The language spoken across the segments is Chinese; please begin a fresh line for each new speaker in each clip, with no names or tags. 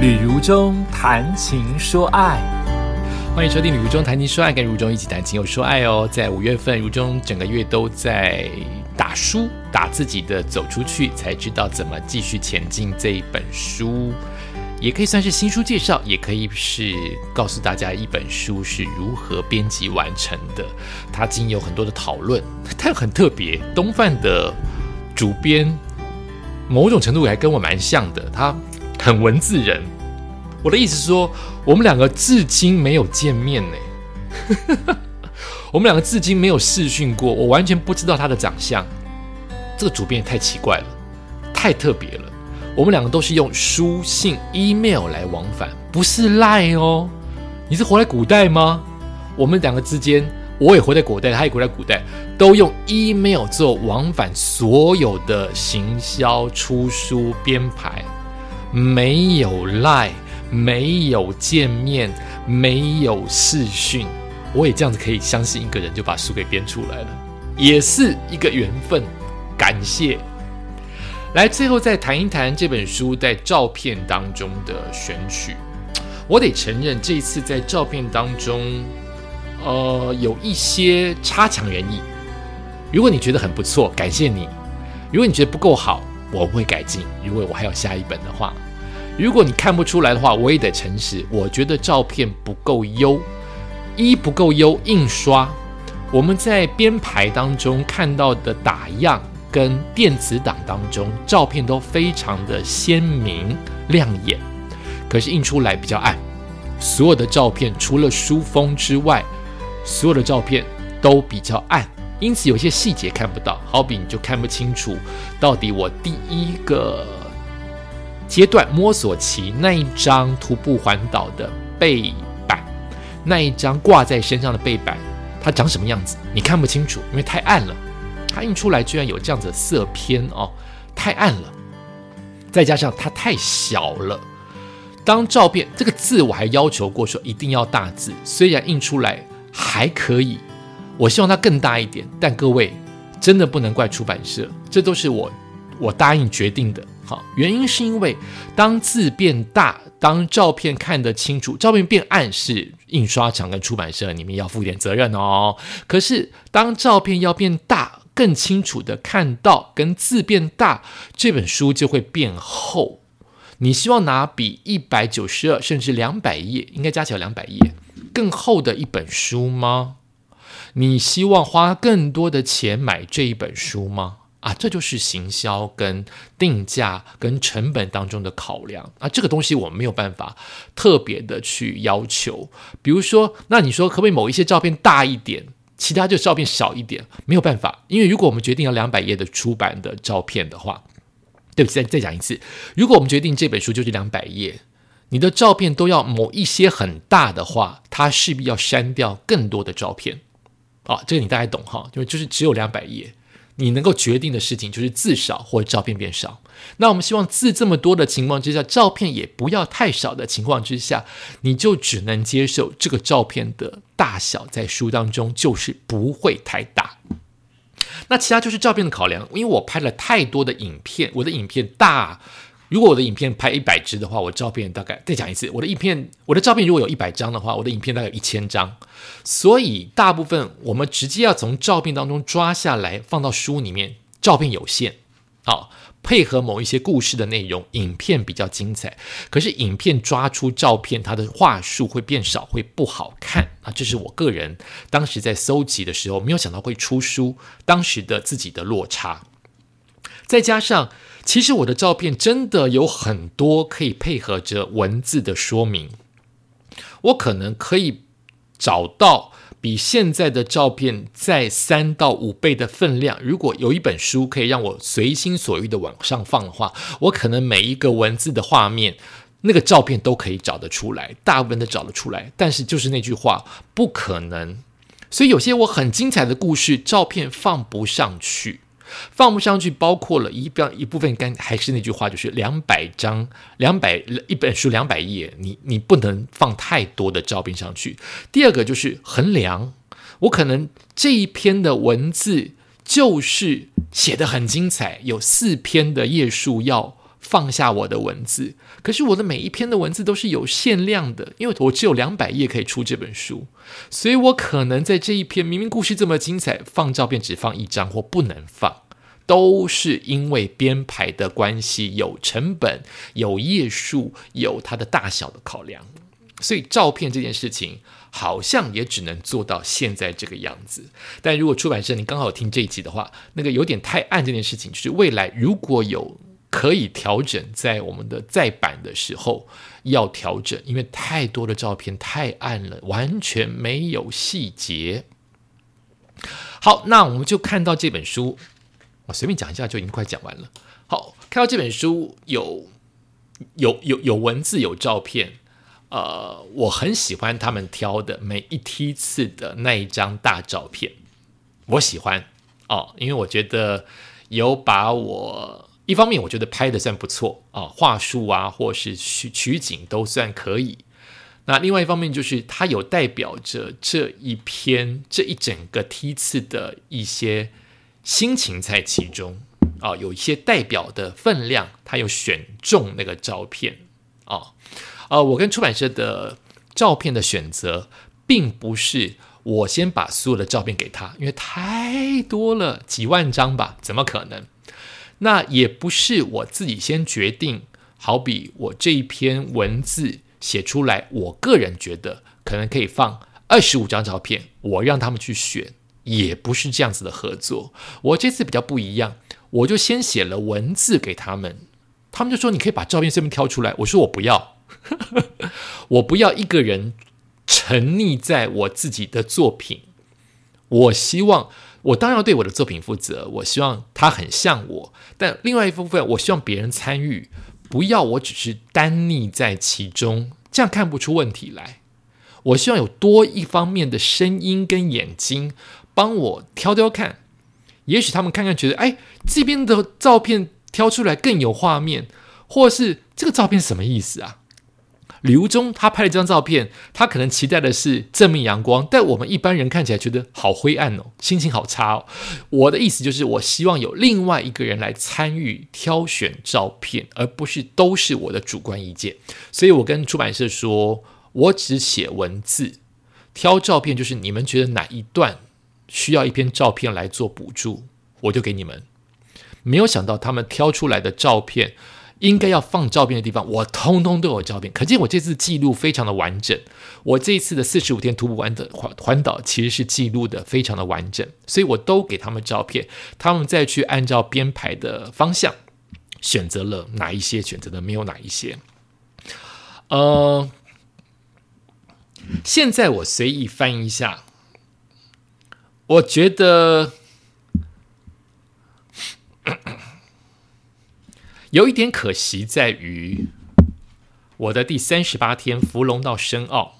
旅如中谈情说爱，
欢迎收听《旅如中谈情说爱》，跟如中一起谈情又说爱哦。在五月份，如中整个月都在打书，打自己的走出去，才知道怎么继续前进这一本书，也可以算是新书介绍，也可以是告诉大家一本书是如何编辑完成的。它经有很多的讨论，它很特别。东贩的主编某种程度还跟我蛮像的，他。很文字人，我的意思是说，我们两个至今没有见面呢。我们两个至今没有视讯过，我完全不知道他的长相。这个主编也太奇怪了，太特别了。我们两个都是用书信、email 来往返，不是赖哦。你是活在古代吗？我们两个之间，我也活在古代，他也活在古代，都用 email 做往返所有的行销、出书、编排。没有赖，没有见面，没有视讯，我也这样子可以相信一个人就把书给编出来了，也是一个缘分。感谢。来，最后再谈一谈这本书在照片当中的选取。我得承认，这一次在照片当中，呃，有一些差强人意。如果你觉得很不错，感谢你；如果你觉得不够好，我会改进。如果我还有下一本的话，如果你看不出来的话，我也得诚实。我觉得照片不够优，一不够优，印刷。我们在编排当中看到的打样跟电子档当中，照片都非常的鲜明亮眼，可是印出来比较暗。所有的照片除了书封之外，所有的照片都比较暗。因此有些细节看不到，好比你就看不清楚到底我第一个阶段摸索期那一张徒步环岛的背板，那一张挂在身上的背板，它长什么样子？你看不清楚，因为太暗了。它印出来居然有这样子的色偏哦，太暗了。再加上它太小了。当照片这个字我还要求过说一定要大字，虽然印出来还可以。我希望它更大一点，但各位真的不能怪出版社，这都是我我答应决定的。好，原因是因为当字变大，当照片看得清楚，照片变暗是印刷厂跟出版社你们要负点责任哦。可是当照片要变大，更清楚的看到，跟字变大，这本书就会变厚。你希望拿比一百九十二甚至两百页，应该加起来两百页更厚的一本书吗？你希望花更多的钱买这一本书吗？啊，这就是行销跟定价跟成本当中的考量啊。这个东西我们没有办法特别的去要求。比如说，那你说可不可以某一些照片大一点，其他就照片小一点？没有办法，因为如果我们决定要两百页的出版的照片的话，对不起，再再讲一次，如果我们决定这本书就是两百页，你的照片都要某一些很大的话，它势必要删掉更多的照片。啊，这个你大概懂哈，就就是只有两百页，你能够决定的事情就是字少或者照片变少。那我们希望字这么多的情况之下，照片也不要太少的情况之下，你就只能接受这个照片的大小在书当中就是不会太大。那其他就是照片的考量，因为我拍了太多的影片，我的影片大。如果我的影片拍一百支的话，我照片大概再讲一次，我的影片，我的照片如果有一百张的话，我的影片大概有一千张，所以大部分我们直接要从照片当中抓下来放到书里面，照片有限，好配合某一些故事的内容，影片比较精彩，可是影片抓出照片，它的话术会变少，会不好看啊，这是我个人当时在搜集的时候没有想到会出书，当时的自己的落差，再加上。其实我的照片真的有很多可以配合着文字的说明，我可能可以找到比现在的照片在三到五倍的分量。如果有一本书可以让我随心所欲的往上放的话，我可能每一个文字的画面，那个照片都可以找得出来，大部分都找得出来。但是就是那句话，不可能。所以有些我很精彩的故事，照片放不上去。放不上去，包括了一标一部分，干还是那句话，就是两百张、两百一本书两百页，你你不能放太多的照片上去。第二个就是衡量，我可能这一篇的文字就是写的很精彩，有四篇的页数要放下我的文字。可是我的每一篇的文字都是有限量的，因为我只有两百页可以出这本书，所以我可能在这一篇明明故事这么精彩，放照片只放一张或不能放，都是因为编排的关系，有成本、有页数、有它的大小的考量。所以照片这件事情。好像也只能做到现在这个样子，但如果出版社你刚好听这一集的话，那个有点太暗这件事情，就是未来如果有可以调整，在我们的再版的时候要调整，因为太多的照片太暗了，完全没有细节。好，那我们就看到这本书，我随便讲一下就已经快讲完了。好，看到这本书有有有有文字有照片。呃，我很喜欢他们挑的每一梯次的那一张大照片，我喜欢哦，因为我觉得有把我一方面我觉得拍的算不错啊，话术啊或是取取景都算可以。那另外一方面就是它有代表着这一篇这一整个梯次的一些心情在其中啊，有一些代表的分量，它有选中那个照片啊。呃，我跟出版社的照片的选择，并不是我先把所有的照片给他，因为太多了，几万张吧，怎么可能？那也不是我自己先决定。好比我这一篇文字写出来，我个人觉得可能可以放二十五张照片，我让他们去选，也不是这样子的合作。我这次比较不一样，我就先写了文字给他们，他们就说你可以把照片随便挑出来，我说我不要。我不要一个人沉溺在我自己的作品。我希望，我当然要对我的作品负责。我希望它很像我，但另外一部分，我希望别人参与，不要我只是单溺在其中，这样看不出问题来。我希望有多一方面的声音跟眼睛帮我挑挑看，也许他们看看觉得，哎，这边的照片挑出来更有画面，或是这个照片什么意思啊？李如中他拍了这张照片，他可能期待的是正面阳光，但我们一般人看起来觉得好灰暗哦，心情好差哦。我的意思就是，我希望有另外一个人来参与挑选照片，而不是都是我的主观意见。所以我跟出版社说，我只写文字，挑照片就是你们觉得哪一段需要一篇照片来做补助，我就给你们。没有想到他们挑出来的照片。应该要放照片的地方，我通通都有照片，可见我这次记录非常的完整。我这一次的四十五天徒步完的环环岛，其实是记录的非常的完整，所以我都给他们照片，他们再去按照编排的方向选择了哪一些，选择的没有哪一些。呃，现在我随意翻一下，我觉得。有一点可惜在于，我的第三十八天芙蓉到深澳，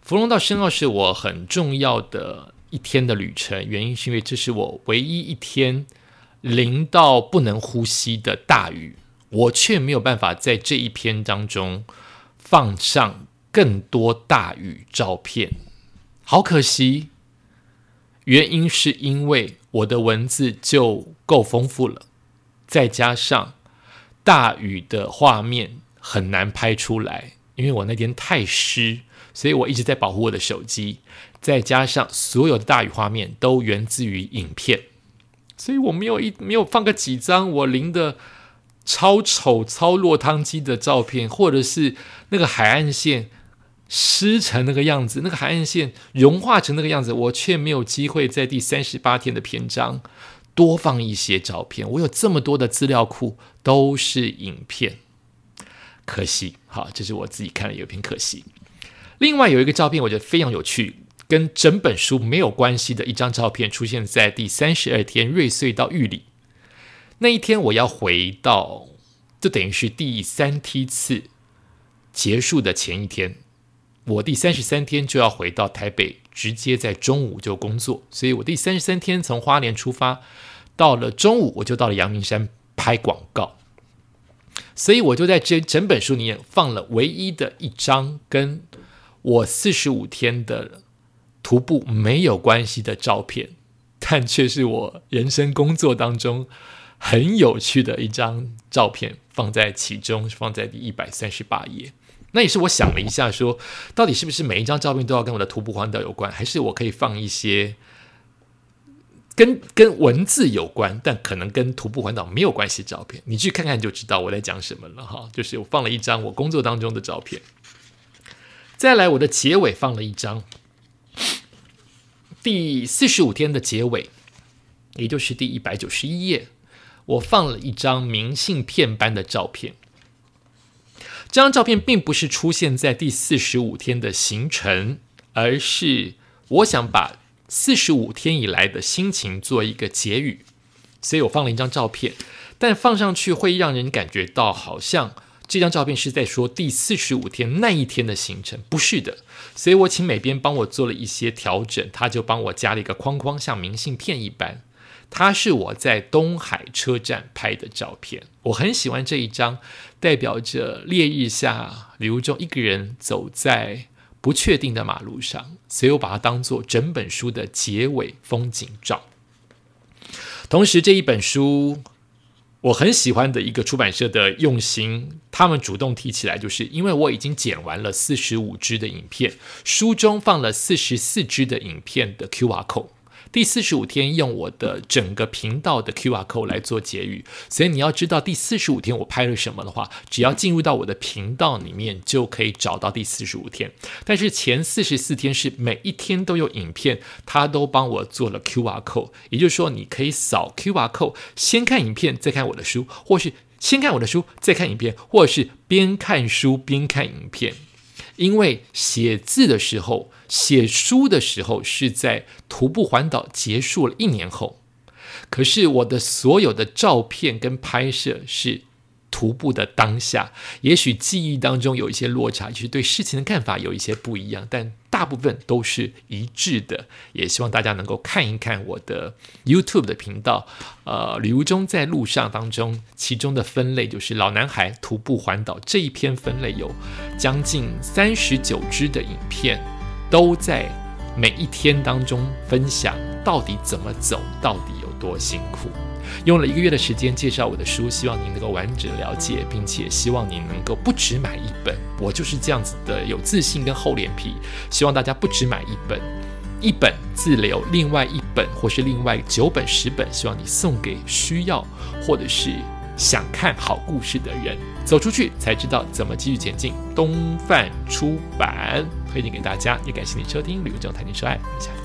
芙蓉到深澳是我很重要的一天的旅程。原因是因为这是我唯一一天淋到不能呼吸的大雨，我却没有办法在这一篇当中放上更多大雨照片，好可惜。原因是因为我的文字就够丰富了。再加上大雨的画面很难拍出来，因为我那天太湿，所以我一直在保护我的手机。再加上所有的大雨画面都源自于影片，所以我没有一没有放个几张我淋的超丑、超落汤鸡的照片，或者是那个海岸线湿成那个样子，那个海岸线融化成那个样子，我却没有机会在第三十八天的篇章。多放一些照片，我有这么多的资料库都是影片，可惜，好，这是我自己看了有篇可惜。另外有一个照片，我觉得非常有趣，跟整本书没有关系的一张照片，出现在第三十二天瑞穗到玉里那一天，我要回到，就等于是第三梯次结束的前一天，我第三十三天就要回到台北。直接在中午就工作，所以我第三十三天从花莲出发，到了中午我就到了阳明山拍广告，所以我就在这整本书里面放了唯一的一张跟我四十五天的徒步没有关系的照片，但却是我人生工作当中很有趣的一张照片放在其中，放在第一百三十八页。那也是我想了一下，说到底是不是每一张照片都要跟我的徒步环岛有关，还是我可以放一些跟跟文字有关，但可能跟徒步环岛没有关系的照片？你去看看就知道我在讲什么了哈。就是我放了一张我工作当中的照片，再来我的结尾放了一张第四十五天的结尾，也就是第一百九十一页，我放了一张明信片般的照片。这张照片并不是出现在第四十五天的行程，而是我想把四十五天以来的心情做一个结语，所以我放了一张照片。但放上去会让人感觉到好像这张照片是在说第四十五天那一天的行程，不是的。所以我请美编帮我做了一些调整，他就帮我加了一个框框，像明信片一般。它是我在东海车站拍的照片，我很喜欢这一张，代表着烈日下李如中一个人走在不确定的马路上，所以我把它当做整本书的结尾风景照。同时，这一本书我很喜欢的一个出版社的用心，他们主动提起来，就是因为我已经剪完了四十五支的影片，书中放了四十四支的影片的 Q R code。第四十五天用我的整个频道的 Q R code 来做结语，所以你要知道第四十五天我拍了什么的话，只要进入到我的频道里面就可以找到第四十五天。但是前四十四天是每一天都有影片，他都帮我做了 Q R code，也就是说你可以扫 Q R code 先看影片再看我的书，或是先看我的书再看影片，或者是边看书边看影片。因为写字的时候、写书的时候是在徒步环岛结束了一年后，可是我的所有的照片跟拍摄是。徒步的当下，也许记忆当中有一些落差，就是对事情的看法有一些不一样，但大部分都是一致的。也希望大家能够看一看我的 YouTube 的频道，呃，旅游中在路上当中，其中的分类就是老男孩徒步环岛这一篇分类有将近三十九支的影片，都在每一天当中分享到底怎么走，到底多辛苦。用了一个月的时间介绍我的书，希望您能够完整了解，并且希望您能够不只买一本。我就是这样子的有自信跟厚脸皮，希望大家不只买一本，一本自留，另外一本或是另外九本、十本，希望你送给需要或者是想看好故事的人。走出去才知道怎么继续前进。东范出版推荐给大家，也感谢你收听《旅游中谈情说爱》，下。